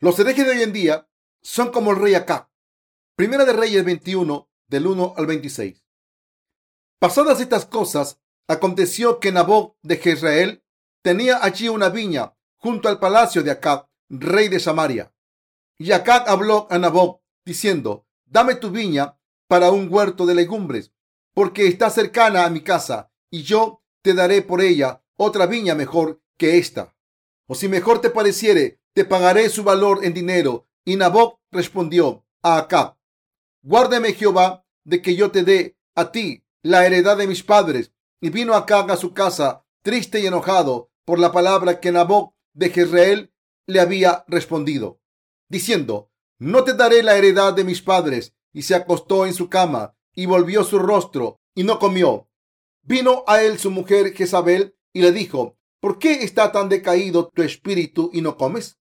Los herejes de hoy en día son como el rey Acá. Primera de Reyes 21, del 1 al 26. Pasadas estas cosas, aconteció que Nabot de Jezreel tenía allí una viña junto al palacio de Acab, rey de Samaria. Y Acab habló a Nabot, diciendo, dame tu viña para un huerto de legumbres, porque está cercana a mi casa, y yo te daré por ella otra viña mejor que esta. O si mejor te pareciere, te pagaré su valor en dinero. Y Nabot respondió a Acab, guárdeme Jehová de que yo te dé a ti la heredad de mis padres. Y vino Acab a su casa, triste y enojado por la palabra que Nabot de Jezreel le había respondido, diciendo, no te daré la heredad de mis padres. Y se acostó en su cama y volvió su rostro y no comió. Vino a él su mujer Jezabel y le dijo, ¿por qué está tan decaído tu espíritu y no comes?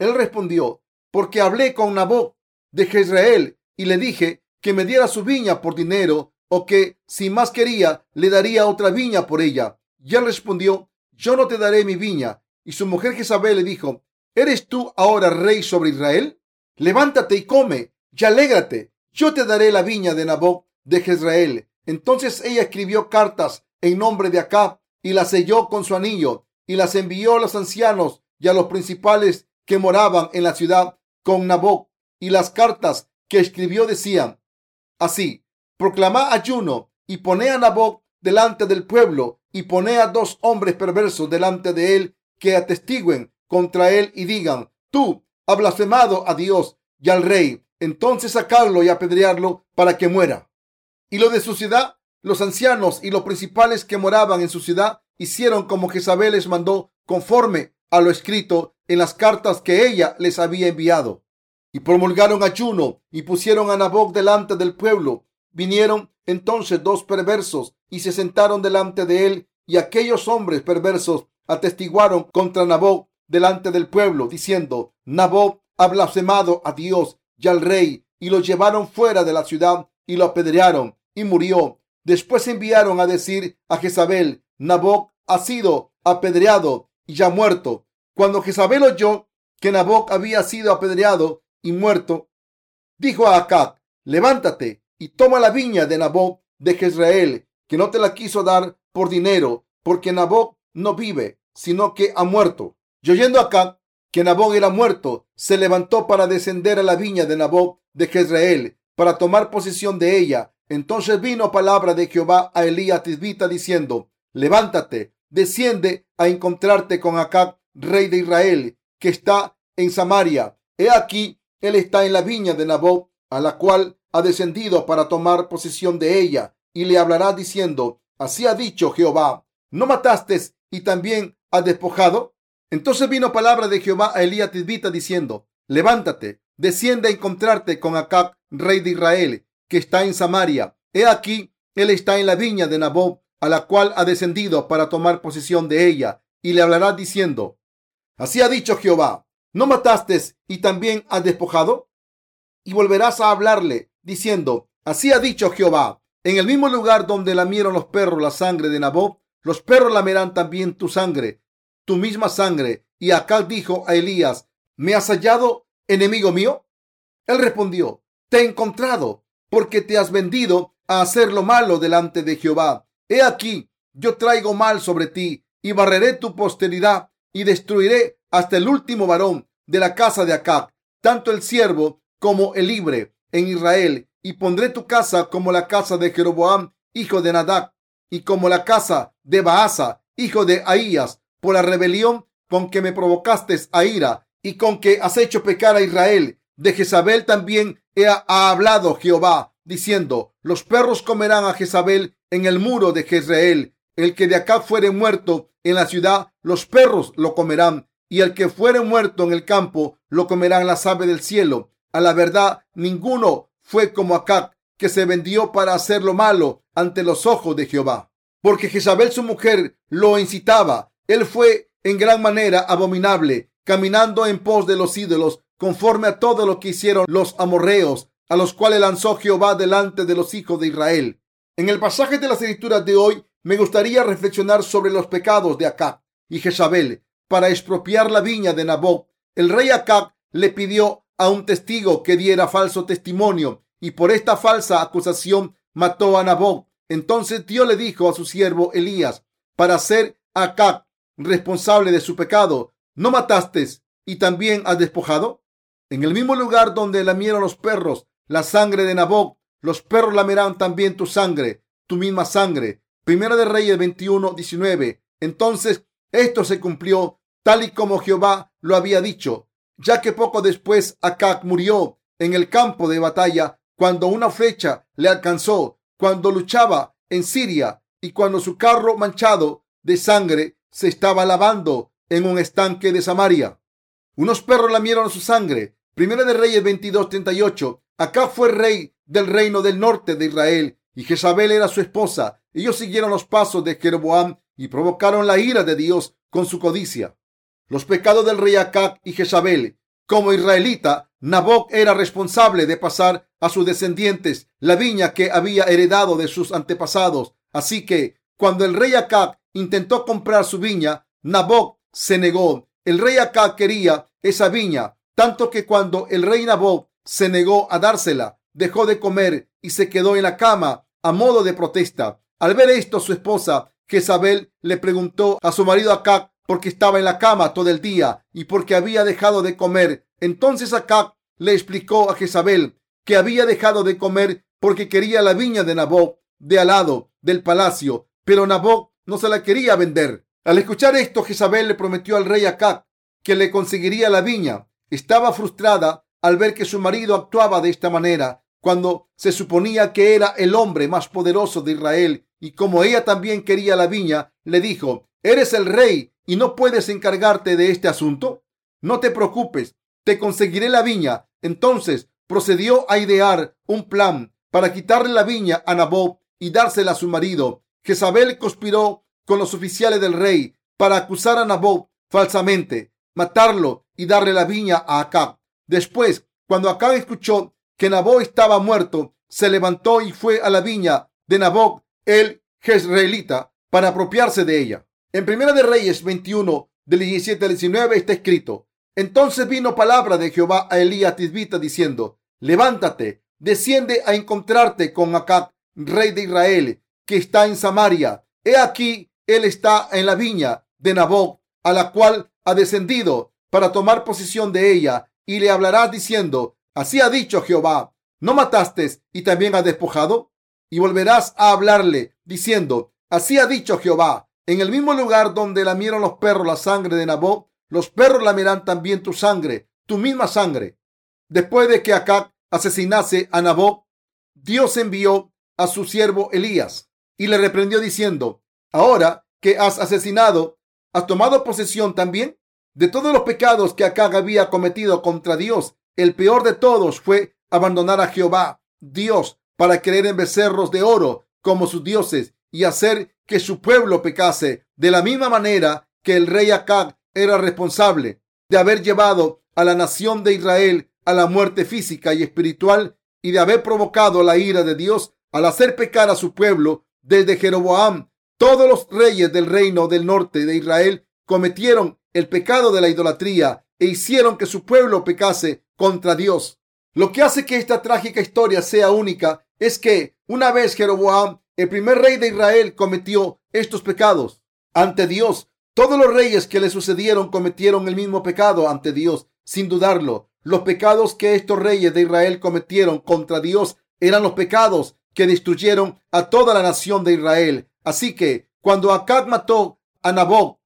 Él respondió, porque hablé con Nabot de Jezreel y le dije que me diera su viña por dinero o que si más quería le daría otra viña por ella. Y él respondió, yo no te daré mi viña. Y su mujer Jezabel le dijo, ¿eres tú ahora rey sobre Israel? Levántate y come y alégrate. Yo te daré la viña de Nabot de Jezreel. Entonces ella escribió cartas en nombre de Acab y las selló con su anillo y las envió a los ancianos y a los principales que moraban en la ciudad con Nabot. Y las cartas que escribió decían así, proclamá ayuno y poné a Nabot delante del pueblo y poné a dos hombres perversos delante de él que atestiguen contra él y digan, tú has blasfemado a Dios y al rey, entonces sacarlo y apedrearlo para que muera. Y lo de su ciudad, los ancianos y los principales que moraban en su ciudad hicieron como Jezabel les mandó conforme a lo escrito en las cartas que ella les había enviado. Y promulgaron ayuno y pusieron a Nabok delante del pueblo. Vinieron entonces dos perversos y se sentaron delante de él y aquellos hombres perversos atestiguaron contra Nabot delante del pueblo, diciendo, Nabot ha blasfemado a Dios y al rey, y lo llevaron fuera de la ciudad y lo apedrearon y murió. Después enviaron a decir a Jezabel, Nabot ha sido apedreado ya muerto. Cuando Jezabel oyó que Nabot había sido apedreado y muerto, dijo a Acab, levántate y toma la viña de Nabot de Jezreel, que no te la quiso dar por dinero, porque Nabot no vive, sino que ha muerto. Y oyendo acá que Nabot era muerto, se levantó para descender a la viña de Nabot de Jezreel, para tomar posesión de ella. Entonces vino palabra de Jehová a Elías Tisbita diciendo, levántate, desciende a encontrarte con Acab, rey de Israel, que está en Samaria. He aquí, él está en la viña de Nabot, a la cual ha descendido para tomar posesión de ella, y le hablará diciendo, así ha dicho Jehová, ¿no mataste y también has despojado? Entonces vino palabra de Jehová a Elías Tisbita diciendo, levántate, desciende a encontrarte con Acab, rey de Israel, que está en Samaria. He aquí, él está en la viña de Nabot, a la cual ha descendido para tomar posesión de ella, y le hablará diciendo, así ha dicho Jehová, ¿no mataste y también has despojado? Y volverás a hablarle, diciendo, así ha dicho Jehová, en el mismo lugar donde lamieron los perros la sangre de Nabot, los perros lamerán también tu sangre, tu misma sangre. Y Acab dijo a Elías, ¿me has hallado, enemigo mío? Él respondió, te he encontrado, porque te has vendido a hacer lo malo delante de Jehová. He aquí, yo traigo mal sobre ti, y barreré tu posteridad, y destruiré hasta el último varón de la casa de Acab, tanto el siervo como el libre en Israel, y pondré tu casa como la casa de Jeroboam, hijo de Nadab, y como la casa de Baasa, hijo de Ahías, por la rebelión con que me provocaste a ira y con que has hecho pecar a Israel. De Jezabel también ha hablado Jehová, diciendo, los perros comerán a Jezabel en el muro de Jezreel. El que de acá fuere muerto en la ciudad, los perros lo comerán, y el que fuere muerto en el campo, lo comerán las aves del cielo. A la verdad, ninguno fue como Acab, que se vendió para hacer lo malo ante los ojos de Jehová. Porque Jezabel su mujer lo incitaba. Él fue en gran manera abominable, caminando en pos de los ídolos, conforme a todo lo que hicieron los amorreos, a los cuales lanzó Jehová delante de los hijos de Israel. En el pasaje de las escrituras de hoy, me gustaría reflexionar sobre los pecados de Acab y Jezabel para expropiar la viña de Nabot. El rey Acab le pidió a un testigo que diera falso testimonio y por esta falsa acusación mató a Nabot. Entonces Dios le dijo a su siervo Elías para ser Acab responsable de su pecado, ¿no mataste y también has despojado? En el mismo lugar donde lamieron los perros la sangre de Nabot, los perros lamerán también tu sangre, tu misma sangre. Primera de Reyes 21, 19. Entonces esto se cumplió tal y como Jehová lo había dicho, ya que poco después Acab murió en el campo de batalla cuando una flecha le alcanzó, cuando luchaba en Siria y cuando su carro manchado de sangre se estaba lavando en un estanque de Samaria. Unos perros lamieron su sangre. Primera de Reyes 22, 38. Acá fue rey del reino del norte de Israel y Jezabel era su esposa. Ellos siguieron los pasos de Jeroboam y provocaron la ira de Dios con su codicia. Los pecados del rey Acab y Jezabel. Como israelita, Naboc era responsable de pasar a sus descendientes la viña que había heredado de sus antepasados. Así que cuando el rey Acab intentó comprar su viña, Naboc se negó. El rey Acab quería esa viña, tanto que cuando el rey Naboc se negó a dársela, dejó de comer y se quedó en la cama a modo de protesta. Al ver esto, su esposa Jezabel le preguntó a su marido Acab por qué estaba en la cama todo el día y por qué había dejado de comer. Entonces Acab le explicó a Jezabel que había dejado de comer porque quería la viña de Naboc de al lado del palacio, pero Naboc no se la quería vender. Al escuchar esto, Jezabel le prometió al rey Acab que le conseguiría la viña. Estaba frustrada al ver que su marido actuaba de esta manera cuando se suponía que era el hombre más poderoso de Israel y como ella también quería la viña, le dijo, ¿eres el rey y no puedes encargarte de este asunto? No te preocupes, te conseguiré la viña. Entonces procedió a idear un plan para quitarle la viña a Nabob y dársela a su marido. Jezabel conspiró con los oficiales del rey para acusar a Nabob falsamente, matarlo y darle la viña a Acab. Después, cuando Acab escuchó que Nabob estaba muerto, se levantó y fue a la viña de Nabob, el Jezreelita, para apropiarse de ella. En Primera de Reyes 21, del 17 al 19 está escrito, entonces vino palabra de Jehová a Elías Tisbita diciendo, levántate, desciende a encontrarte con Acab, rey de Israel, que está en Samaria. He aquí, él está en la viña de Nabob, a la cual ha descendido para tomar posesión de ella, y le hablarás diciendo, así ha dicho Jehová, ¿no mataste y también has despojado? Y volverás a hablarle, diciendo, así ha dicho Jehová, en el mismo lugar donde lamieron los perros la sangre de Nabob, los perros lamerán también tu sangre, tu misma sangre. Después de que Acab asesinase a Nabob, Dios envió a su siervo Elías y le reprendió diciendo, ahora que has asesinado, ¿has tomado posesión también? De todos los pecados que Acab había cometido contra Dios, el peor de todos fue abandonar a Jehová, Dios, para creer en becerros de oro como sus dioses y hacer que su pueblo pecase de la misma manera que el rey Acab era responsable de haber llevado a la nación de Israel a la muerte física y espiritual y de haber provocado la ira de Dios al hacer pecar a su pueblo desde Jeroboam, todos los reyes del reino del norte de Israel cometieron el pecado de la idolatría e hicieron que su pueblo pecase contra Dios. Lo que hace que esta trágica historia sea única es que una vez Jeroboam, el primer rey de Israel, cometió estos pecados ante Dios. Todos los reyes que le sucedieron cometieron el mismo pecado ante Dios, sin dudarlo. Los pecados que estos reyes de Israel cometieron contra Dios eran los pecados que destruyeron a toda la nación de Israel. Así que cuando Acab mató a Nabob,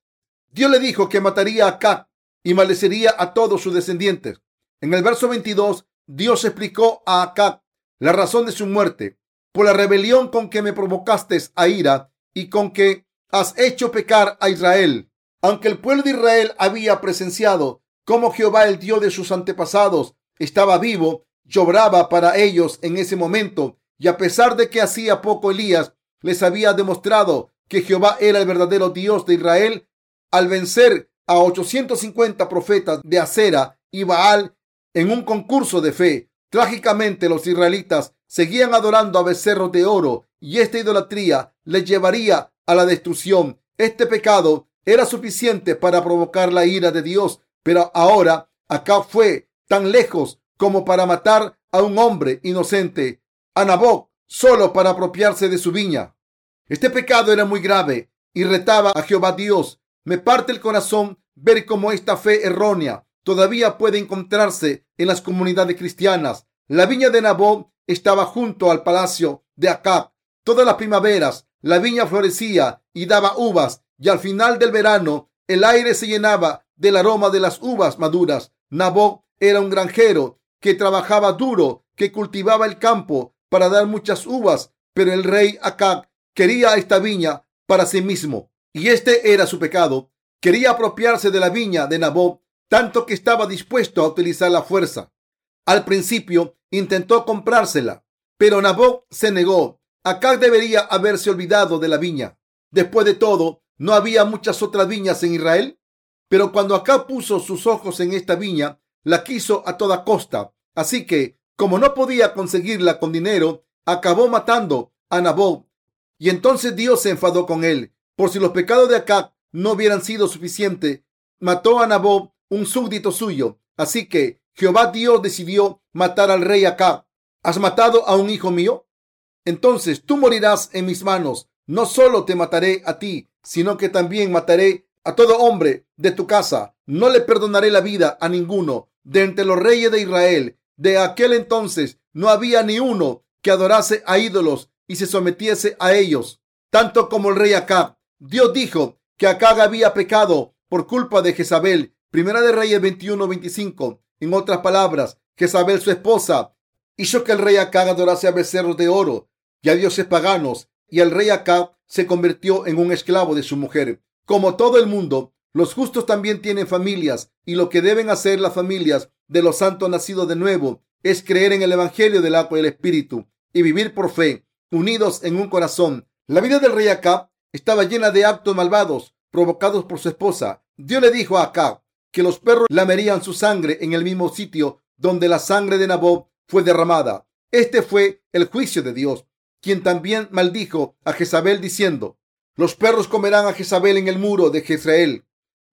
Dios le dijo que mataría a Acab y maldecería a todos sus descendientes. En el verso 22, Dios explicó a Acab la razón de su muerte. Por la rebelión con que me provocaste a ira y con que has hecho pecar a Israel. Aunque el pueblo de Israel había presenciado cómo Jehová, el Dios de sus antepasados, estaba vivo, lloraba para ellos en ese momento y a pesar de que hacía poco Elías les había demostrado que Jehová era el verdadero Dios de Israel, al vencer a 850 profetas de Acera y Baal en un concurso de fe, trágicamente los israelitas seguían adorando a becerros de oro y esta idolatría les llevaría a la destrucción. Este pecado era suficiente para provocar la ira de Dios, pero ahora acá fue tan lejos como para matar a un hombre inocente, a Naboc, solo para apropiarse de su viña. Este pecado era muy grave y retaba a Jehová Dios. Me parte el corazón ver cómo esta fe errónea todavía puede encontrarse en las comunidades cristianas. La viña de Naboc estaba junto al palacio de Acab. Todas las primaveras la viña florecía y daba uvas y al final del verano el aire se llenaba del aroma de las uvas maduras. Naboc era un granjero que trabajaba duro, que cultivaba el campo para dar muchas uvas, pero el rey Acab quería esta viña para sí mismo y este era su pecado. Quería apropiarse de la viña de Naboc tanto que estaba dispuesto a utilizar la fuerza. Al principio intentó comprársela, pero Naboc se negó. Acab debería haberse olvidado de la viña. Después de todo, ¿no había muchas otras viñas en Israel? Pero cuando Acab puso sus ojos en esta viña, la quiso a toda costa. Así que, como no podía conseguirla con dinero, acabó matando a Naboc. Y entonces Dios se enfadó con él. Por si los pecados de Acab no hubieran sido suficientes, mató a Naboc, un súbdito suyo. Así que Jehová Dios decidió matar al rey Acab. ¿Has matado a un hijo mío? Entonces tú morirás en mis manos. No solo te mataré a ti, sino que también mataré a todo hombre de tu casa. No le perdonaré la vida a ninguno de entre los reyes de Israel. De aquel entonces no había ni uno que adorase a ídolos y se sometiese a ellos, tanto como el rey Acab. Dios dijo que Acab había pecado por culpa de Jezabel. Primera de Reyes 21-25. En otras palabras, Jezabel, su esposa, hizo que el rey Acab adorase a becerros de oro y a dioses paganos, y el rey Acab se convirtió en un esclavo de su mujer. Como todo el mundo, los justos también tienen familias, y lo que deben hacer las familias de los santos nacidos de nuevo es creer en el Evangelio del agua y el Espíritu y vivir por fe, unidos en un corazón. La vida del rey Acab estaba llena de actos malvados provocados por su esposa. Dios le dijo a Acab que los perros lamerían su sangre en el mismo sitio donde la sangre de Nabot fue derramada. Este fue el juicio de Dios, quien también maldijo a Jezabel diciendo, los perros comerán a Jezabel en el muro de Jezreel.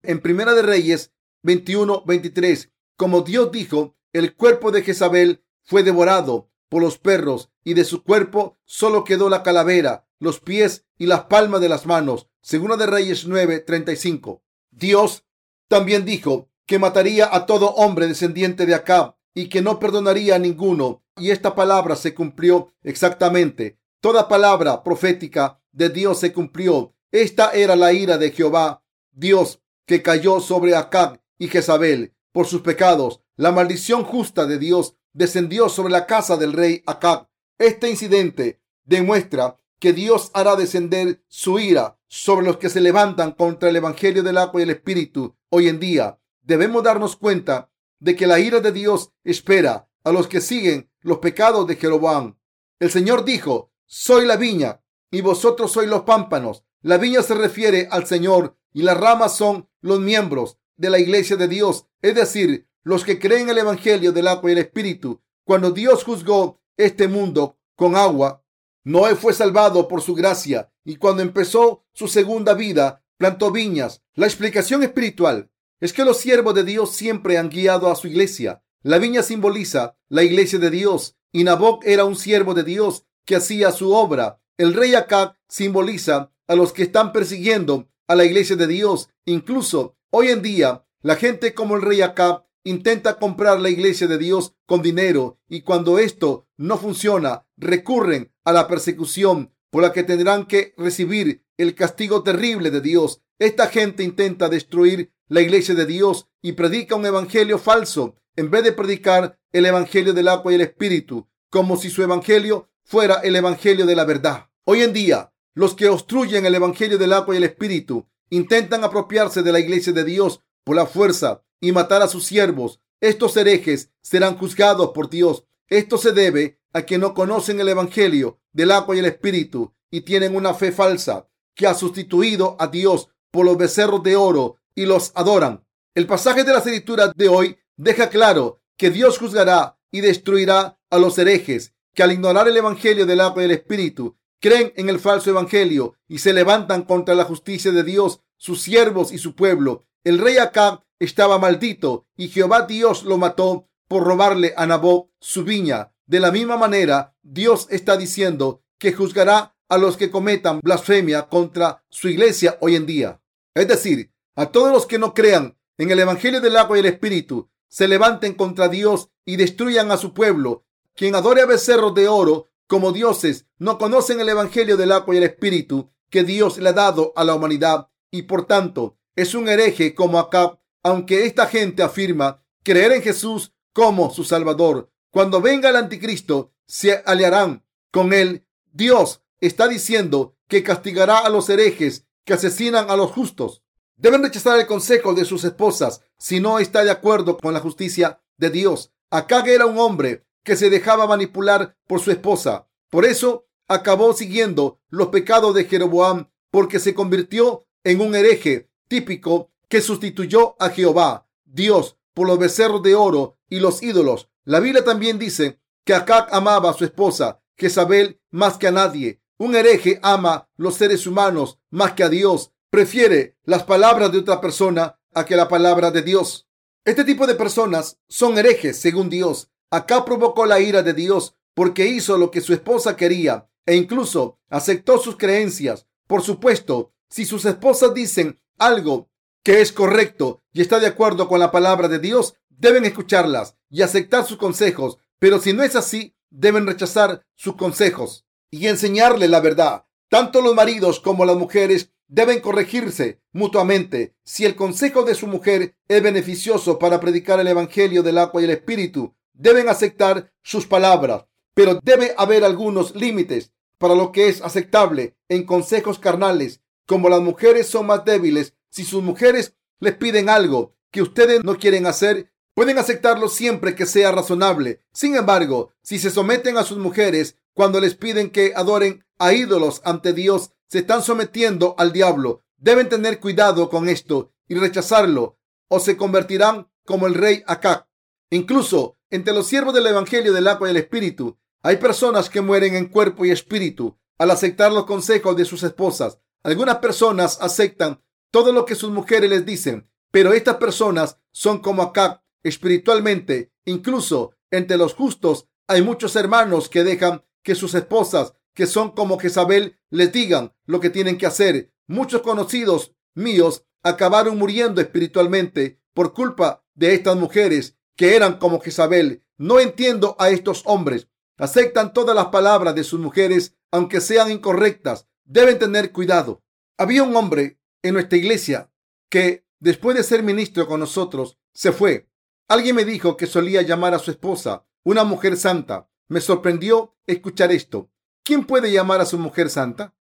En Primera de Reyes 21, 23, como Dios dijo, el cuerpo de Jezabel fue devorado por los perros y de su cuerpo solo quedó la calavera, los pies y las palmas de las manos. Segunda de Reyes 9, 35. Dios también dijo que mataría a todo hombre descendiente de Acab y que no perdonaría a ninguno. Y esta palabra se cumplió exactamente. Toda palabra profética de Dios se cumplió. Esta era la ira de Jehová, Dios, que cayó sobre Acab y Jezabel por sus pecados. La maldición justa de Dios descendió sobre la casa del rey Acab. Este incidente demuestra que Dios hará descender su ira sobre los que se levantan contra el Evangelio del agua y el Espíritu hoy en día. Debemos darnos cuenta de que la ira de Dios espera a los que siguen los pecados de Jeroboam. El Señor dijo, soy la viña y vosotros sois los pámpanos. La viña se refiere al Señor y las ramas son los miembros de la iglesia de Dios, es decir, los que creen el Evangelio del agua y el Espíritu. Cuando Dios juzgó este mundo con agua, Noé fue salvado por su gracia y cuando empezó su segunda vida plantó viñas. La explicación espiritual es que los siervos de Dios siempre han guiado a su iglesia. La viña simboliza la iglesia de Dios y Naboc era un siervo de Dios que hacía su obra. El rey Acab simboliza a los que están persiguiendo a la iglesia de Dios. Incluso hoy en día, la gente como el rey Acab intenta comprar la iglesia de Dios con dinero y cuando esto no funciona, recurren a la persecución por la que tendrán que recibir el castigo terrible de Dios. Esta gente intenta destruir la iglesia de Dios y predica un evangelio falso en vez de predicar el evangelio del agua y el espíritu, como si su evangelio fuera el evangelio de la verdad. Hoy en día, los que obstruyen el evangelio del agua y el espíritu intentan apropiarse de la iglesia de Dios por la fuerza y matar a sus siervos. Estos herejes serán juzgados por Dios. Esto se debe a que no conocen el Evangelio del agua y el Espíritu y tienen una fe falsa que ha sustituido a Dios por los becerros de oro y los adoran. El pasaje de la escritura de hoy deja claro que Dios juzgará y destruirá a los herejes que al ignorar el Evangelio del agua y el Espíritu creen en el falso Evangelio y se levantan contra la justicia de Dios, sus siervos y su pueblo. El rey Acab estaba maldito y Jehová Dios lo mató por robarle a Nabot su viña. De la misma manera, Dios está diciendo que juzgará a los que cometan blasfemia contra su iglesia hoy en día. Es decir, a todos los que no crean en el Evangelio del agua y el Espíritu, se levanten contra Dios y destruyan a su pueblo. Quien adore a becerros de oro como dioses no conocen el Evangelio del agua y el Espíritu que Dios le ha dado a la humanidad y por tanto es un hereje como acá, aunque esta gente afirma creer en Jesús como su Salvador. Cuando venga el anticristo, se aliarán con él. Dios está diciendo que castigará a los herejes que asesinan a los justos. Deben rechazar el consejo de sus esposas si no está de acuerdo con la justicia de Dios. Acá era un hombre que se dejaba manipular por su esposa. Por eso acabó siguiendo los pecados de Jeroboam porque se convirtió en un hereje típico que sustituyó a Jehová, Dios, por los becerros de oro y los ídolos. La Biblia también dice que Acab amaba a su esposa Jezabel más que a nadie. Un hereje ama los seres humanos más que a Dios. Prefiere las palabras de otra persona a que la palabra de Dios. Este tipo de personas son herejes según Dios. Acá provocó la ira de Dios porque hizo lo que su esposa quería e incluso aceptó sus creencias. Por supuesto, si sus esposas dicen algo que es correcto y está de acuerdo con la palabra de Dios, deben escucharlas y aceptar sus consejos. Pero si no es así, deben rechazar sus consejos y enseñarle la verdad. Tanto los maridos como las mujeres deben corregirse mutuamente. Si el consejo de su mujer es beneficioso para predicar el Evangelio del agua y el Espíritu, deben aceptar sus palabras. Pero debe haber algunos límites para lo que es aceptable en consejos carnales. Como las mujeres son más débiles, si sus mujeres les piden algo que ustedes no quieren hacer, pueden aceptarlo siempre que sea razonable. Sin embargo, si se someten a sus mujeres cuando les piden que adoren a ídolos ante Dios, se están sometiendo al diablo. Deben tener cuidado con esto y rechazarlo, o se convertirán como el rey Acá. Incluso entre los siervos del Evangelio del agua y el Espíritu, hay personas que mueren en cuerpo y espíritu al aceptar los consejos de sus esposas. Algunas personas aceptan todo lo que sus mujeres les dicen, pero estas personas son como acá espiritualmente. Incluso entre los justos hay muchos hermanos que dejan que sus esposas, que son como Jezabel, les digan lo que tienen que hacer. Muchos conocidos míos acabaron muriendo espiritualmente por culpa de estas mujeres que eran como Jezabel. No entiendo a estos hombres aceptan todas las palabras de sus mujeres, aunque sean incorrectas. Deben tener cuidado. Había un hombre en nuestra iglesia que, después de ser ministro con nosotros, se fue. Alguien me dijo que solía llamar a su esposa una mujer santa. Me sorprendió escuchar esto. ¿Quién puede llamar a su mujer santa?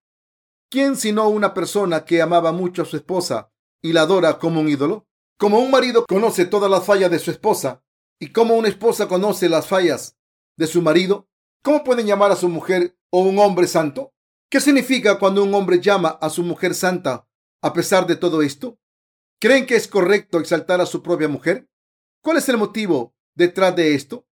¿Quién sino una persona que amaba mucho a su esposa y la adora como un ídolo? Como un marido conoce todas las fallas de su esposa y como una esposa conoce las fallas de su marido, ¿Cómo pueden llamar a su mujer o un hombre santo? ¿Qué significa cuando un hombre llama a su mujer santa a pesar de todo esto? ¿Creen que es correcto exaltar a su propia mujer? ¿Cuál es el motivo detrás de esto?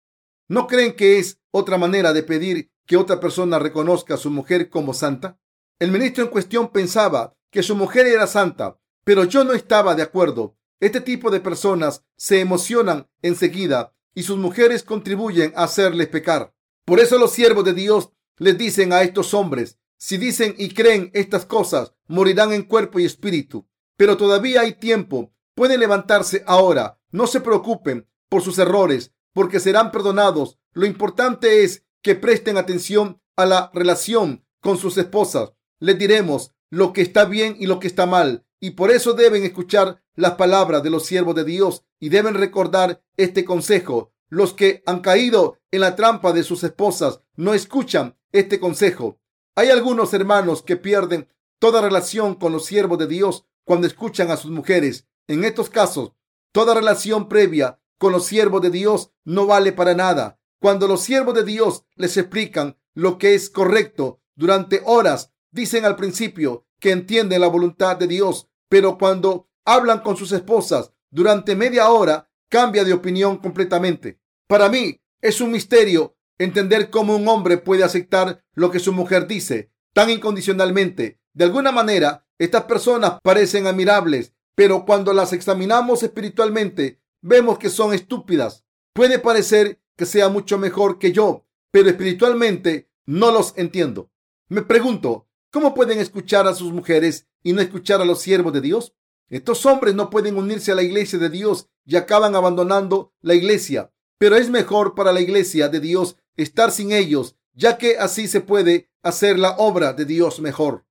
¿No creen que es otra manera de pedir que otra persona reconozca a su mujer como santa? El ministro en cuestión pensaba que su mujer era santa, pero yo no estaba de acuerdo. Este tipo de personas se emocionan enseguida y sus mujeres contribuyen a hacerles pecar. Por eso los siervos de Dios les dicen a estos hombres, si dicen y creen estas cosas, morirán en cuerpo y espíritu. Pero todavía hay tiempo. Pueden levantarse ahora. No se preocupen por sus errores, porque serán perdonados. Lo importante es que presten atención a la relación con sus esposas. Les diremos lo que está bien y lo que está mal. Y por eso deben escuchar las palabras de los siervos de Dios y deben recordar este consejo. Los que han caído en la trampa de sus esposas no escuchan este consejo. Hay algunos hermanos que pierden toda relación con los siervos de Dios cuando escuchan a sus mujeres. En estos casos, toda relación previa con los siervos de Dios no vale para nada. Cuando los siervos de Dios les explican lo que es correcto durante horas, dicen al principio que entienden la voluntad de Dios, pero cuando hablan con sus esposas durante media hora, cambia de opinión completamente. Para mí es un misterio entender cómo un hombre puede aceptar lo que su mujer dice tan incondicionalmente. De alguna manera, estas personas parecen admirables, pero cuando las examinamos espiritualmente, vemos que son estúpidas. Puede parecer que sea mucho mejor que yo, pero espiritualmente no los entiendo. Me pregunto, ¿cómo pueden escuchar a sus mujeres y no escuchar a los siervos de Dios? Estos hombres no pueden unirse a la iglesia de Dios y acaban abandonando la iglesia. Pero es mejor para la iglesia de Dios estar sin ellos, ya que así se puede hacer la obra de Dios mejor.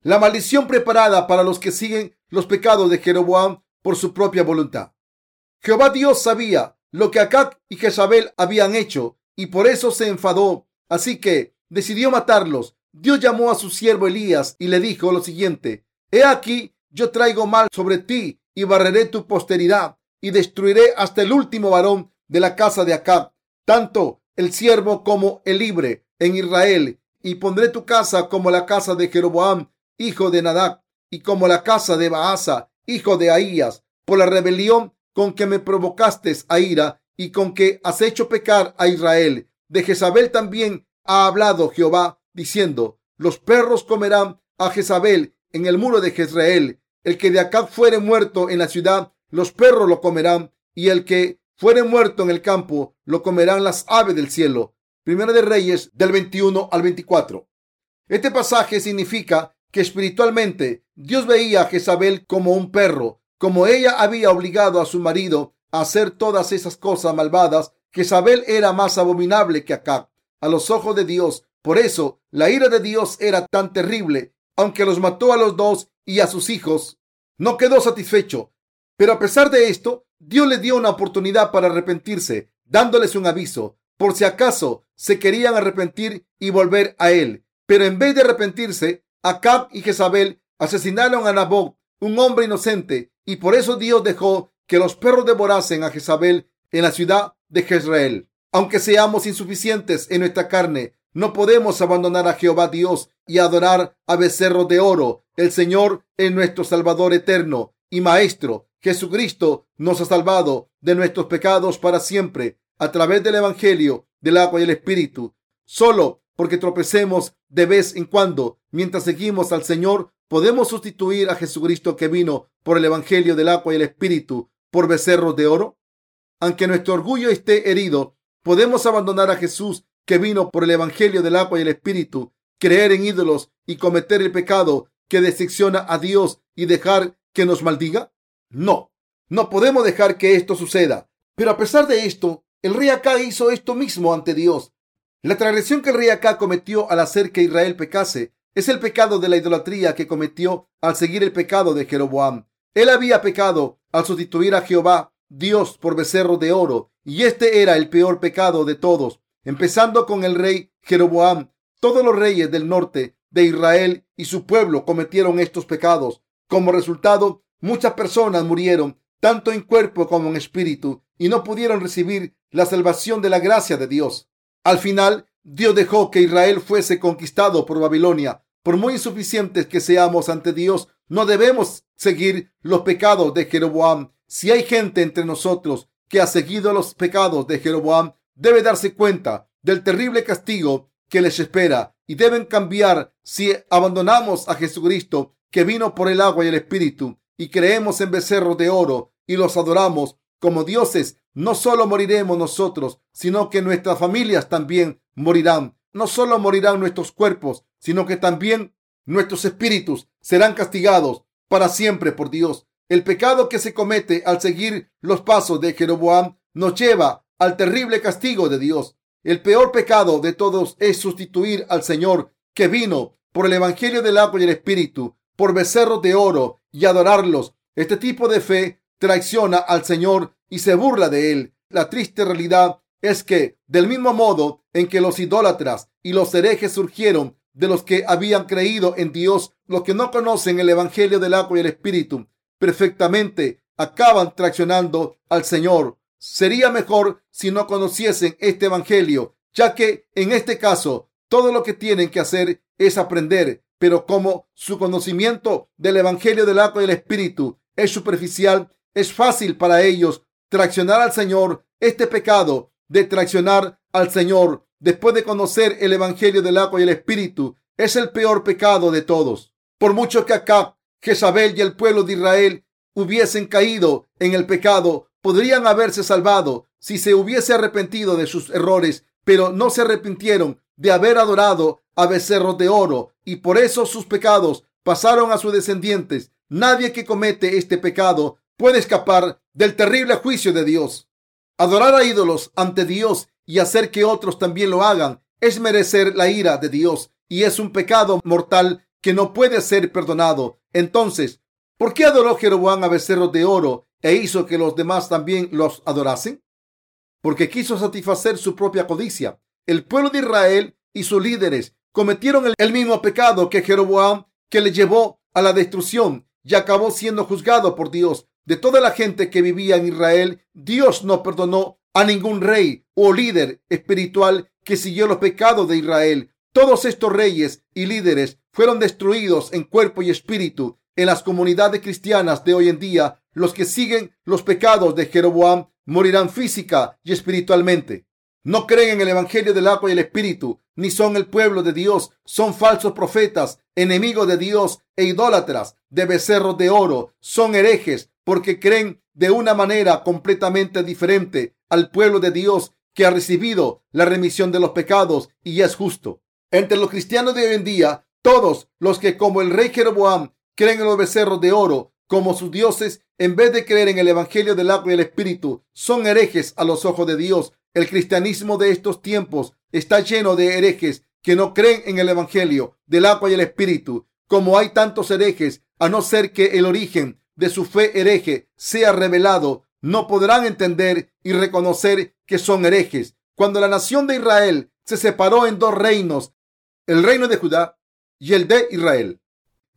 La maldición preparada para los que siguen los pecados de Jeroboam por su propia voluntad. Jehová Dios sabía lo que Acab y Jezabel habían hecho y por eso se enfadó. Así que decidió matarlos. Dios llamó a su siervo Elías y le dijo lo siguiente: He aquí, yo traigo mal sobre ti y barreré tu posteridad y destruiré hasta el último varón de la casa de Acab, tanto el siervo como el libre en Israel, y pondré tu casa como la casa de Jeroboam, hijo de Nadab, y como la casa de Baasa, hijo de Ahías, por la rebelión con que me provocaste a ira y con que has hecho pecar a Israel. De Jezabel también ha hablado Jehová, diciendo, los perros comerán a Jezabel en el muro de Jezreel. El que de acá fuere muerto en la ciudad, los perros lo comerán, y el que fuere muerto en el campo, lo comerán las aves del cielo. Primera de Reyes del 21 al 24. Este pasaje significa que espiritualmente Dios veía a Jezabel como un perro, como ella había obligado a su marido a hacer todas esas cosas malvadas, Jezabel era más abominable que Acab a los ojos de Dios. Por eso la ira de Dios era tan terrible aunque los mató a los dos y a sus hijos, no quedó satisfecho. Pero a pesar de esto, Dios le dio una oportunidad para arrepentirse, dándoles un aviso, por si acaso se querían arrepentir y volver a él. Pero en vez de arrepentirse, Acab y Jezabel asesinaron a Nabot, un hombre inocente, y por eso Dios dejó que los perros devorasen a Jezabel en la ciudad de Jezreel. Aunque seamos insuficientes en nuestra carne, no podemos abandonar a Jehová Dios y adorar a becerro de oro. El Señor es nuestro Salvador eterno y Maestro. Jesucristo nos ha salvado de nuestros pecados para siempre a través del Evangelio, del agua y el Espíritu. Solo porque tropecemos de vez en cuando mientras seguimos al Señor, podemos sustituir a Jesucristo que vino por el Evangelio del agua y el Espíritu por becerros de oro. Aunque nuestro orgullo esté herido, podemos abandonar a Jesús que vino por el Evangelio del agua y el Espíritu, creer en ídolos y cometer el pecado que decepciona a Dios y dejar que nos maldiga? No, no podemos dejar que esto suceda. Pero a pesar de esto, el rey Acá hizo esto mismo ante Dios. La transgresión que el rey Acá cometió al hacer que Israel pecase es el pecado de la idolatría que cometió al seguir el pecado de Jeroboam. Él había pecado al sustituir a Jehová, Dios, por becerro de oro, y este era el peor pecado de todos empezando con el rey Jeroboam. Todos los reyes del norte de Israel y su pueblo cometieron estos pecados. Como resultado, muchas personas murieron, tanto en cuerpo como en espíritu, y no pudieron recibir la salvación de la gracia de Dios. Al final, Dios dejó que Israel fuese conquistado por Babilonia. Por muy insuficientes que seamos ante Dios, no debemos seguir los pecados de Jeroboam. Si hay gente entre nosotros que ha seguido los pecados de Jeroboam, debe darse cuenta del terrible castigo que les espera y deben cambiar si abandonamos a Jesucristo que vino por el agua y el espíritu y creemos en becerros de oro y los adoramos como dioses. No solo moriremos nosotros, sino que nuestras familias también morirán. No solo morirán nuestros cuerpos, sino que también nuestros espíritus serán castigados para siempre por Dios. El pecado que se comete al seguir los pasos de Jeroboam nos lleva al terrible castigo de Dios. El peor pecado de todos es sustituir al Señor que vino por el Evangelio del agua y el Espíritu, por becerros de oro y adorarlos. Este tipo de fe traiciona al Señor y se burla de él. La triste realidad es que, del mismo modo en que los idólatras y los herejes surgieron de los que habían creído en Dios, los que no conocen el Evangelio del agua y el Espíritu perfectamente acaban traicionando al Señor. Sería mejor si no conociesen este Evangelio, ya que en este caso todo lo que tienen que hacer es aprender, pero como su conocimiento del Evangelio del agua y del Espíritu es superficial, es fácil para ellos traicionar al Señor. Este pecado de traicionar al Señor después de conocer el Evangelio del agua y el Espíritu es el peor pecado de todos. Por mucho que acá Jezabel y el pueblo de Israel hubiesen caído en el pecado, podrían haberse salvado si se hubiese arrepentido de sus errores, pero no se arrepintieron de haber adorado a becerros de oro y por eso sus pecados pasaron a sus descendientes. Nadie que comete este pecado puede escapar del terrible juicio de Dios. Adorar a ídolos ante Dios y hacer que otros también lo hagan es merecer la ira de Dios y es un pecado mortal que no puede ser perdonado. Entonces, ¿por qué adoró Jeroboam a becerros de oro e hizo que los demás también los adorasen? Porque quiso satisfacer su propia codicia. El pueblo de Israel y sus líderes cometieron el, mismo pecado que Jeroboam, que le llevó a la destrucción y acabó siendo juzgado por Dios. De toda la gente que vivía en Israel, Dios no perdonó a ningún rey o líder espiritual que siguió los pecados de Israel. Todos estos reyes y líderes fueron destruidos en cuerpo y espíritu. En las comunidades cristianas de hoy en día, los que siguen los pecados de Jeroboam morirán física y espiritualmente. No creen en el Evangelio del agua y el Espíritu, ni son el pueblo de Dios. Son falsos profetas, enemigos de Dios e idólatras de becerros de oro. Son herejes porque creen de una manera completamente diferente al pueblo de Dios que ha recibido la remisión de los pecados y es justo. Entre los cristianos de hoy en día, todos los que como el rey Jeroboam creen en los becerros de oro como sus dioses, en vez de creer en el Evangelio del agua y el Espíritu, son herejes a los ojos de Dios el cristianismo de estos tiempos está lleno de herejes que no creen en el Evangelio del agua y el Espíritu. Como hay tantos herejes, a no ser que el origen de su fe hereje sea revelado, no podrán entender y reconocer que son herejes. Cuando la nación de Israel se separó en dos reinos, el reino de Judá y el de Israel.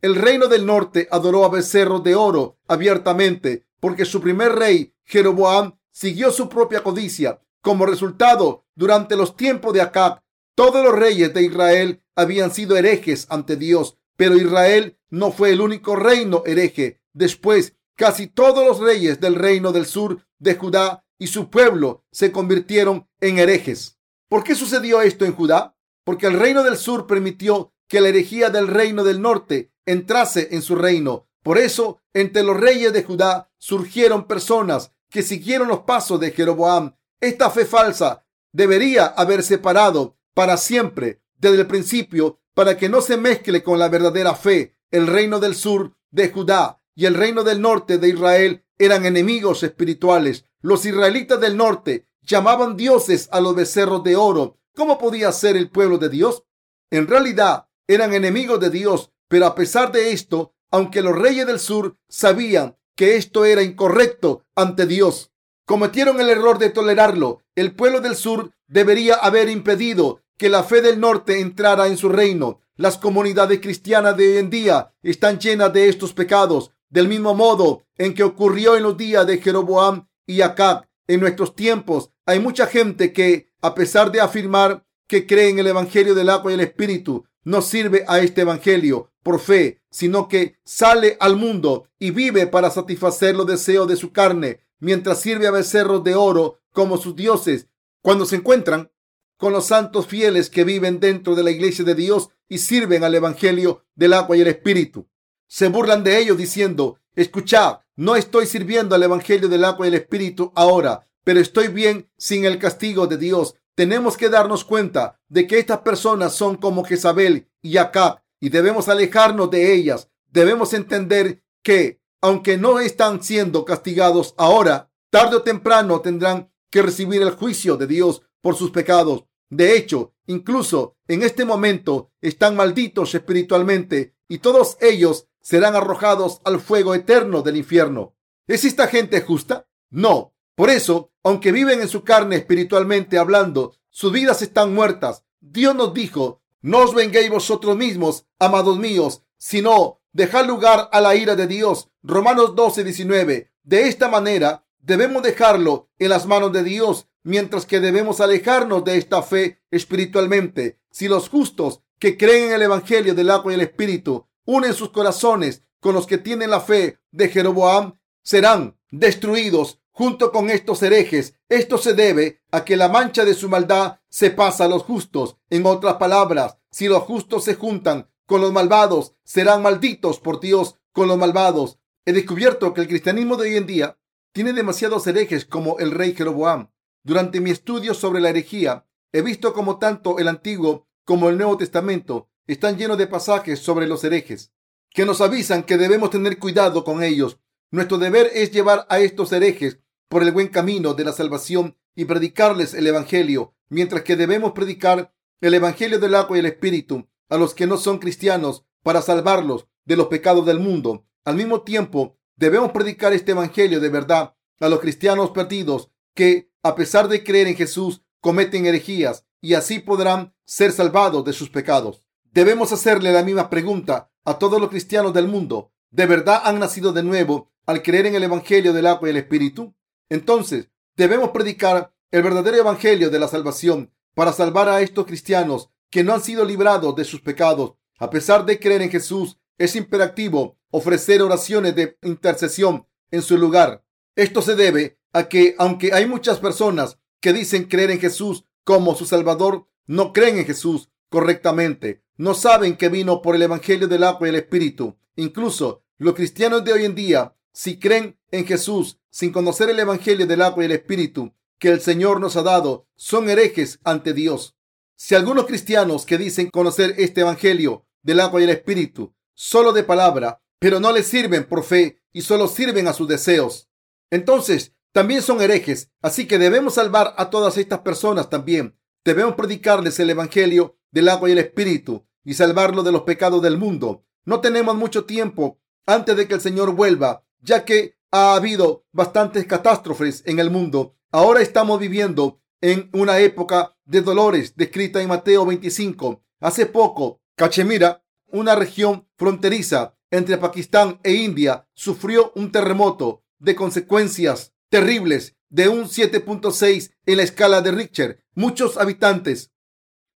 El reino del norte adoró a becerros de oro abiertamente porque su primer rey, Jeroboam, siguió su propia codicia como resultado, durante los tiempos de Acab, todos los reyes de Israel habían sido herejes ante Dios, pero Israel no fue el único reino hereje. Después, casi todos los reyes del reino del sur de Judá y su pueblo se convirtieron en herejes. ¿Por qué sucedió esto en Judá? Porque el reino del sur permitió que la herejía del reino del norte entrase en su reino. Por eso, entre los reyes de Judá surgieron personas que siguieron los pasos de Jeroboam esta fe falsa debería haber separado para siempre desde el principio para que no se mezcle con la verdadera fe. El reino del sur de Judá y el reino del norte de Israel eran enemigos espirituales. Los israelitas del norte llamaban dioses a los becerros de oro. ¿Cómo podía ser el pueblo de Dios? En realidad eran enemigos de Dios, pero a pesar de esto, aunque los reyes del sur sabían que esto era incorrecto ante Dios, cometieron el error de tolerarlo. El pueblo del sur debería haber impedido que la fe del norte entrara en su reino. Las comunidades cristianas de hoy en día están llenas de estos pecados, del mismo modo en que ocurrió en los días de Jeroboam y Acab. En nuestros tiempos hay mucha gente que, a pesar de afirmar que cree en el Evangelio del agua y el Espíritu, no sirve a este Evangelio por fe, sino que sale al mundo y vive para satisfacer los deseos de su carne mientras sirve a becerros de oro como sus dioses. Cuando se encuentran con los santos fieles que viven dentro de la iglesia de Dios y sirven al Evangelio del agua y el Espíritu, se burlan de ellos diciendo, escuchad, no estoy sirviendo al Evangelio del agua y el Espíritu ahora, pero estoy bien sin el castigo de Dios. Tenemos que darnos cuenta de que estas personas son como Jezabel y Acab y debemos alejarnos de ellas. Debemos entender que aunque no están siendo castigados ahora, tarde o temprano tendrán que recibir el juicio de Dios por sus pecados. De hecho, incluso en este momento están malditos espiritualmente y todos ellos serán arrojados al fuego eterno del infierno. ¿Es esta gente justa? No. Por eso, aunque viven en su carne espiritualmente hablando, sus vidas están muertas. Dios nos dijo, no os venguéis vosotros mismos, amados míos, sino dejar lugar a la ira de Dios. Romanos 12, 19. De esta manera debemos dejarlo en las manos de Dios, mientras que debemos alejarnos de esta fe espiritualmente. Si los justos que creen en el Evangelio del agua y el Espíritu unen sus corazones con los que tienen la fe de Jeroboam, serán destruidos junto con estos herejes. Esto se debe a que la mancha de su maldad se pasa a los justos. En otras palabras, si los justos se juntan con los malvados, serán malditos por Dios con los malvados. He descubierto que el cristianismo de hoy en día tiene demasiados herejes como el rey Jeroboam. Durante mi estudio sobre la herejía, he visto como tanto el Antiguo como el Nuevo Testamento están llenos de pasajes sobre los herejes, que nos avisan que debemos tener cuidado con ellos. Nuestro deber es llevar a estos herejes por el buen camino de la salvación y predicarles el Evangelio, mientras que debemos predicar el Evangelio del agua y el Espíritu a los que no son cristianos para salvarlos de los pecados del mundo. Al mismo tiempo, debemos predicar este Evangelio de verdad a los cristianos perdidos que, a pesar de creer en Jesús, cometen herejías y así podrán ser salvados de sus pecados. Debemos hacerle la misma pregunta a todos los cristianos del mundo. ¿De verdad han nacido de nuevo al creer en el Evangelio del agua y el Espíritu? Entonces, debemos predicar el verdadero Evangelio de la salvación para salvar a estos cristianos que no han sido librados de sus pecados. A pesar de creer en Jesús, es imperativo ofrecer oraciones de intercesión en su lugar. Esto se debe a que, aunque hay muchas personas que dicen creer en Jesús como su Salvador, no creen en Jesús correctamente. No saben que vino por el Evangelio del agua y el Espíritu. Incluso los cristianos de hoy en día, si creen en Jesús sin conocer el Evangelio del agua y el Espíritu que el Señor nos ha dado, son herejes ante Dios. Si algunos cristianos que dicen conocer este Evangelio del agua y el Espíritu solo de palabra, pero no les sirven por fe y solo sirven a sus deseos, entonces también son herejes. Así que debemos salvar a todas estas personas también. Debemos predicarles el Evangelio del agua y el Espíritu y salvarlos de los pecados del mundo. No tenemos mucho tiempo antes de que el Señor vuelva, ya que ha habido bastantes catástrofes en el mundo. Ahora estamos viviendo en una época de dolores descrita en Mateo 25. Hace poco, Cachemira, una región fronteriza entre Pakistán e India, sufrió un terremoto de consecuencias terribles de un 7.6 en la escala de Richter. Muchos habitantes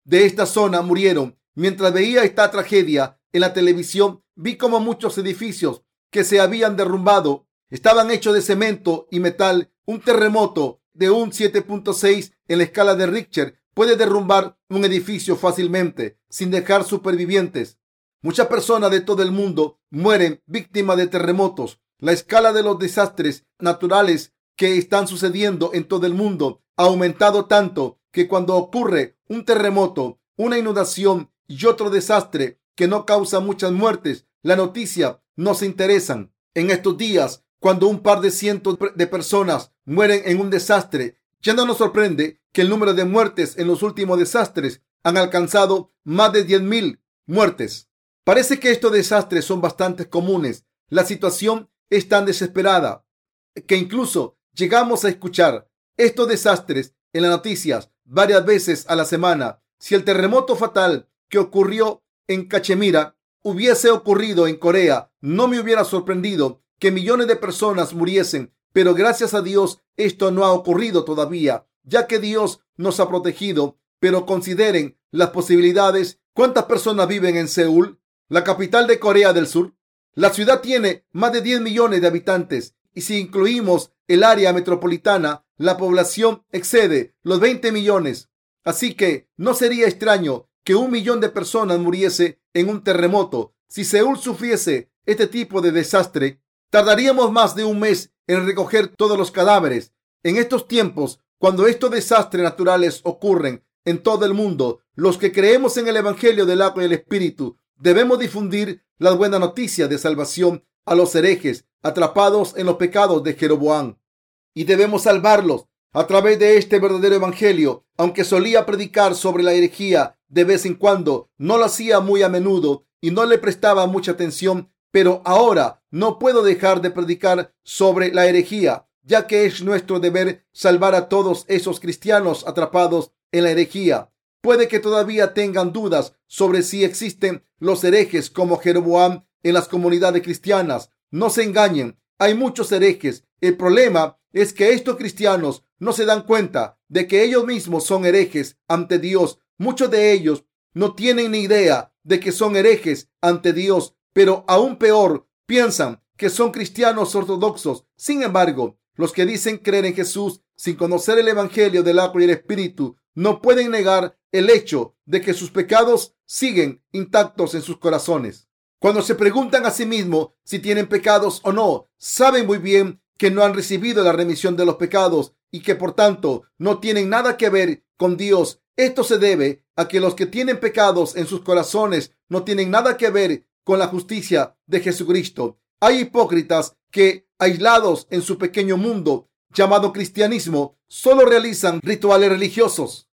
de esta zona murieron. Mientras veía esta tragedia en la televisión, vi como muchos edificios que se habían derrumbado estaban hechos de cemento y metal. Un terremoto de un 7.6 en la escala de Richter puede derrumbar un edificio fácilmente sin dejar supervivientes. Muchas personas de todo el mundo mueren víctimas de terremotos. La escala de los desastres naturales que están sucediendo en todo el mundo ha aumentado tanto que cuando ocurre un terremoto, una inundación y otro desastre que no causa muchas muertes, la noticia no se interesan. En estos días, cuando un par de cientos de personas mueren en un desastre, ya no nos sorprende que el número de muertes en los últimos desastres han alcanzado más de 10.000 muertes. Parece que estos desastres son bastante comunes. La situación es tan desesperada que incluso llegamos a escuchar estos desastres en las noticias varias veces a la semana. Si el terremoto fatal que ocurrió en Cachemira hubiese ocurrido en Corea, no me hubiera sorprendido que millones de personas muriesen, pero gracias a Dios esto no ha ocurrido todavía, ya que Dios nos ha protegido. Pero consideren las posibilidades. ¿Cuántas personas viven en Seúl, la capital de Corea del Sur? La ciudad tiene más de 10 millones de habitantes y si incluimos el área metropolitana, la población excede los 20 millones. Así que no sería extraño que un millón de personas muriese en un terremoto. Si Seúl sufriese este tipo de desastre, tardaríamos más de un mes en recoger todos los cadáveres. En estos tiempos, cuando estos desastres naturales ocurren en todo el mundo, los que creemos en el Evangelio del agua y el Espíritu debemos difundir las buenas noticias de salvación a los herejes atrapados en los pecados de Jeroboam y debemos salvarlos a través de este verdadero evangelio. Aunque solía predicar sobre la herejía de vez en cuando, no lo hacía muy a menudo y no le prestaba mucha atención, pero ahora no puedo dejar de predicar sobre la herejía, ya que es nuestro deber salvar a todos esos cristianos atrapados en la herejía. Puede que todavía tengan dudas sobre si existen los herejes como Jeroboam en las comunidades cristianas. No se engañen, hay muchos herejes. El problema es que estos cristianos no se dan cuenta de que ellos mismos son herejes ante Dios. Muchos de ellos no tienen ni idea de que son herejes ante Dios, pero aún peor, piensan que son cristianos ortodoxos. Sin embargo, los que dicen creer en Jesús sin conocer el Evangelio del agua y el Espíritu no pueden negar el hecho de que sus pecados siguen intactos en sus corazones. Cuando se preguntan a sí mismos si tienen pecados o no, saben muy bien que no han recibido la remisión de los pecados y que por tanto no tienen nada que ver con Dios. Esto se debe a que los que tienen pecados en sus corazones no tienen nada que ver con la justicia de Jesucristo. Hay hipócritas que, aislados en su pequeño mundo llamado cristianismo, solo realizan rituales religiosos.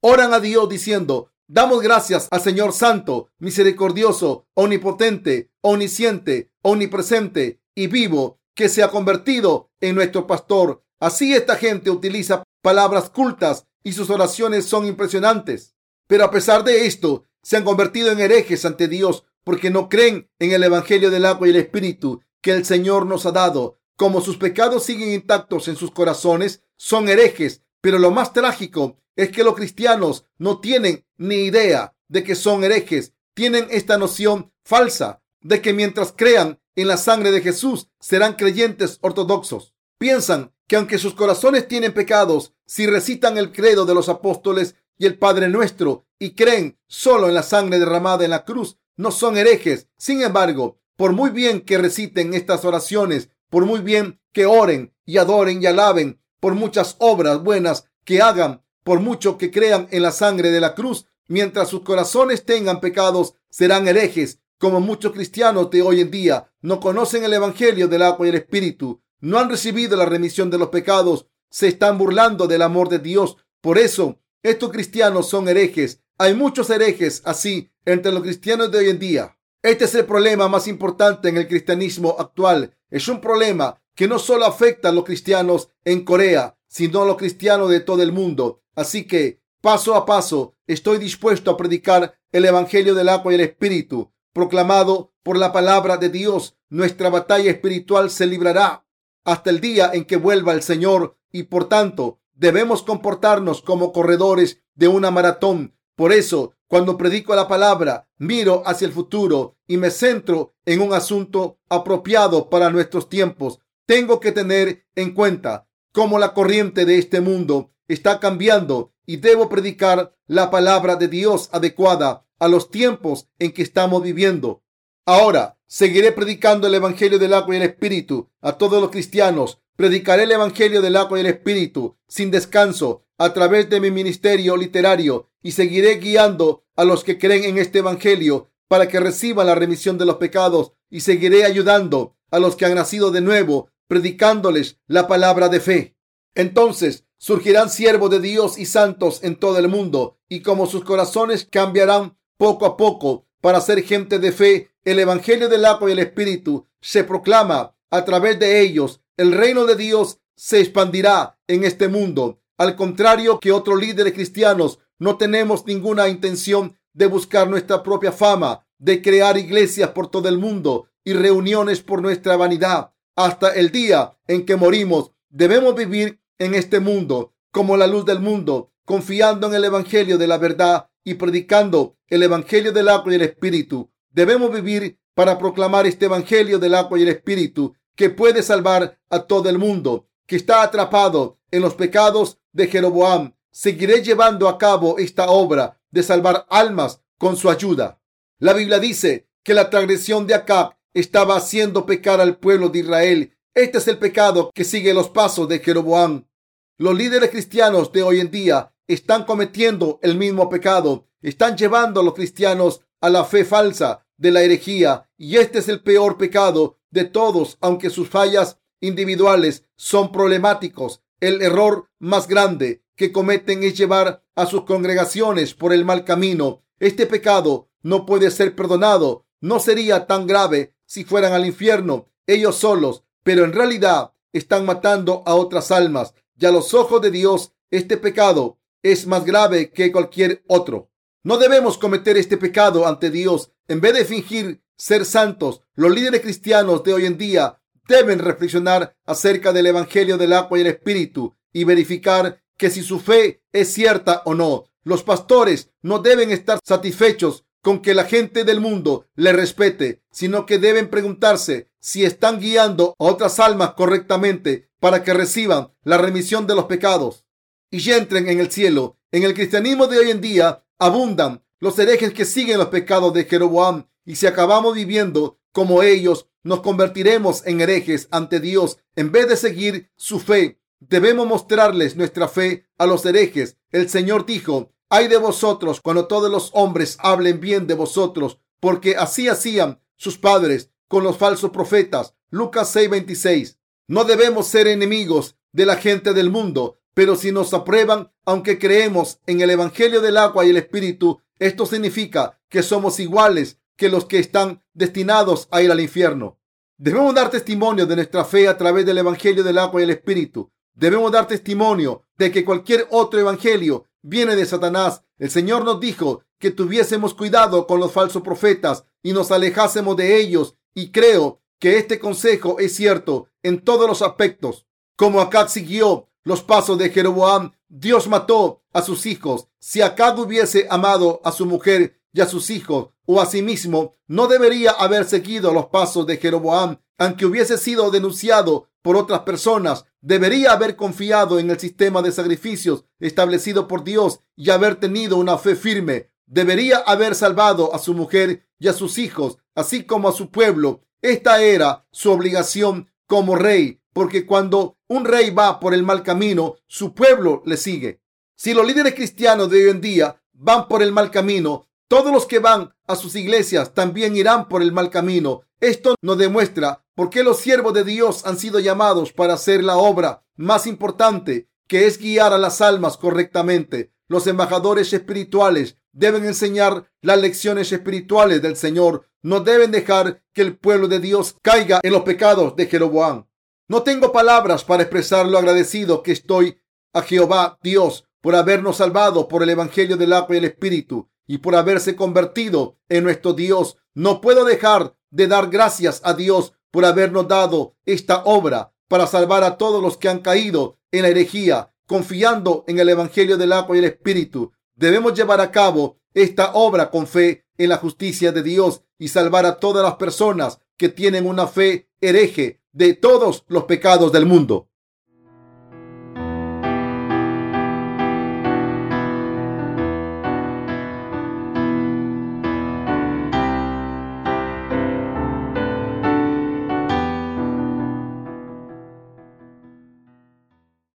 Oran a Dios diciendo, damos gracias al Señor Santo, misericordioso, omnipotente, omnisciente, omnipresente y vivo, que se ha convertido en nuestro pastor. Así esta gente utiliza palabras cultas y sus oraciones son impresionantes. Pero a pesar de esto, se han convertido en herejes ante Dios porque no creen en el Evangelio del agua y el Espíritu que el Señor nos ha dado. Como sus pecados siguen intactos en sus corazones, son herejes. Pero lo más trágico es que los cristianos no tienen ni idea de que son herejes. Tienen esta noción falsa de que mientras crean en la sangre de Jesús serán creyentes ortodoxos. Piensan que aunque sus corazones tienen pecados, si recitan el credo de los apóstoles y el Padre Nuestro y creen solo en la sangre derramada en la cruz, no son herejes. Sin embargo, por muy bien que reciten estas oraciones, por muy bien que oren y adoren y alaben, por muchas obras buenas que hagan, por mucho que crean en la sangre de la cruz, mientras sus corazones tengan pecados, serán herejes, como muchos cristianos de hoy en día no conocen el Evangelio del agua y el Espíritu, no han recibido la remisión de los pecados, se están burlando del amor de Dios. Por eso, estos cristianos son herejes. Hay muchos herejes así entre los cristianos de hoy en día. Este es el problema más importante en el cristianismo actual. Es un problema que no solo afecta a los cristianos en Corea, sino a los cristianos de todo el mundo. Así que, paso a paso, estoy dispuesto a predicar el Evangelio del agua y el Espíritu, proclamado por la palabra de Dios. Nuestra batalla espiritual se librará hasta el día en que vuelva el Señor y por tanto debemos comportarnos como corredores de una maratón. Por eso cuando predico la palabra, miro hacia el futuro y me centro en un asunto apropiado para nuestros tiempos. Tengo que tener en cuenta cómo la corriente de este mundo está cambiando y debo predicar la palabra de Dios adecuada a los tiempos en que estamos viviendo. Ahora seguiré predicando el Evangelio del agua y el Espíritu a todos los cristianos. Predicaré el Evangelio del agua y el Espíritu sin descanso a través de mi ministerio literario y seguiré guiando a los que creen en este Evangelio para que reciban la remisión de los pecados y seguiré ayudando a los que han nacido de nuevo, predicándoles la palabra de fe. Entonces surgirán siervos de Dios y santos en todo el mundo y como sus corazones cambiarán poco a poco para ser gente de fe, el Evangelio del agua y el Espíritu se proclama a través de ellos. El reino de Dios se expandirá en este mundo al contrario que otros líderes cristianos, no tenemos ninguna intención de buscar nuestra propia fama, de crear iglesias por todo el mundo y reuniones por nuestra vanidad. Hasta el día en que morimos, debemos vivir en este mundo como la luz del mundo, confiando en el Evangelio de la verdad y predicando el Evangelio del agua y el Espíritu. Debemos vivir para proclamar este Evangelio del agua y el Espíritu que puede salvar a todo el mundo que está atrapado en los pecados de Jeroboam. Seguiré llevando a cabo esta obra de salvar almas con su ayuda. La Biblia dice que la transgresión de Acab estaba haciendo pecar al pueblo de Israel. Este es el pecado que sigue los pasos de Jeroboam. Los líderes cristianos de hoy en día están cometiendo el mismo pecado. Están llevando a los cristianos a la fe falsa de la herejía. Y este es el peor pecado de todos, aunque sus fallas individuales son problemáticos. El error más grande que cometen es llevar a sus congregaciones por el mal camino. Este pecado no puede ser perdonado. No sería tan grave si fueran al infierno ellos solos, pero en realidad están matando a otras almas. Y a los ojos de Dios, este pecado es más grave que cualquier otro. No debemos cometer este pecado ante Dios. En vez de fingir ser santos, los líderes cristianos de hoy en día deben reflexionar acerca del Evangelio del agua y el Espíritu y verificar que si su fe es cierta o no. Los pastores no deben estar satisfechos con que la gente del mundo le respete, sino que deben preguntarse si están guiando a otras almas correctamente para que reciban la remisión de los pecados y entren en el cielo. En el cristianismo de hoy en día abundan los herejes que siguen los pecados de Jeroboam y si acabamos viviendo como ellos, nos convertiremos en herejes ante Dios en vez de seguir su fe. Debemos mostrarles nuestra fe a los herejes. El Señor dijo, hay de vosotros cuando todos los hombres hablen bien de vosotros, porque así hacían sus padres con los falsos profetas. Lucas 6:26. No debemos ser enemigos de la gente del mundo, pero si nos aprueban, aunque creemos en el Evangelio del agua y el Espíritu, esto significa que somos iguales que los que están destinados a ir al infierno. Debemos dar testimonio de nuestra fe a través del Evangelio del agua y el Espíritu. Debemos dar testimonio de que cualquier otro Evangelio viene de Satanás. El Señor nos dijo que tuviésemos cuidado con los falsos profetas y nos alejásemos de ellos. Y creo que este consejo es cierto en todos los aspectos. Como Acab siguió los pasos de Jeroboam, Dios mató a sus hijos. Si Acab hubiese amado a su mujer y a sus hijos o a sí mismo, no debería haber seguido los pasos de Jeroboam, aunque hubiese sido denunciado por otras personas. Debería haber confiado en el sistema de sacrificios establecido por Dios y haber tenido una fe firme. Debería haber salvado a su mujer y a sus hijos, así como a su pueblo. Esta era su obligación como rey, porque cuando un rey va por el mal camino, su pueblo le sigue. Si los líderes cristianos de hoy en día van por el mal camino, todos los que van a sus iglesias también irán por el mal camino. Esto nos demuestra por qué los siervos de Dios han sido llamados para hacer la obra más importante, que es guiar a las almas correctamente. Los embajadores espirituales deben enseñar las lecciones espirituales del Señor. No deben dejar que el pueblo de Dios caiga en los pecados de Jeroboam. No tengo palabras para expresar lo agradecido que estoy a Jehová Dios por habernos salvado por el Evangelio del agua y el Espíritu y por haberse convertido en nuestro Dios. No puedo dejar de dar gracias a Dios por habernos dado esta obra para salvar a todos los que han caído en la herejía, confiando en el Evangelio del agua y el Espíritu. Debemos llevar a cabo esta obra con fe en la justicia de Dios y salvar a todas las personas que tienen una fe hereje de todos los pecados del mundo.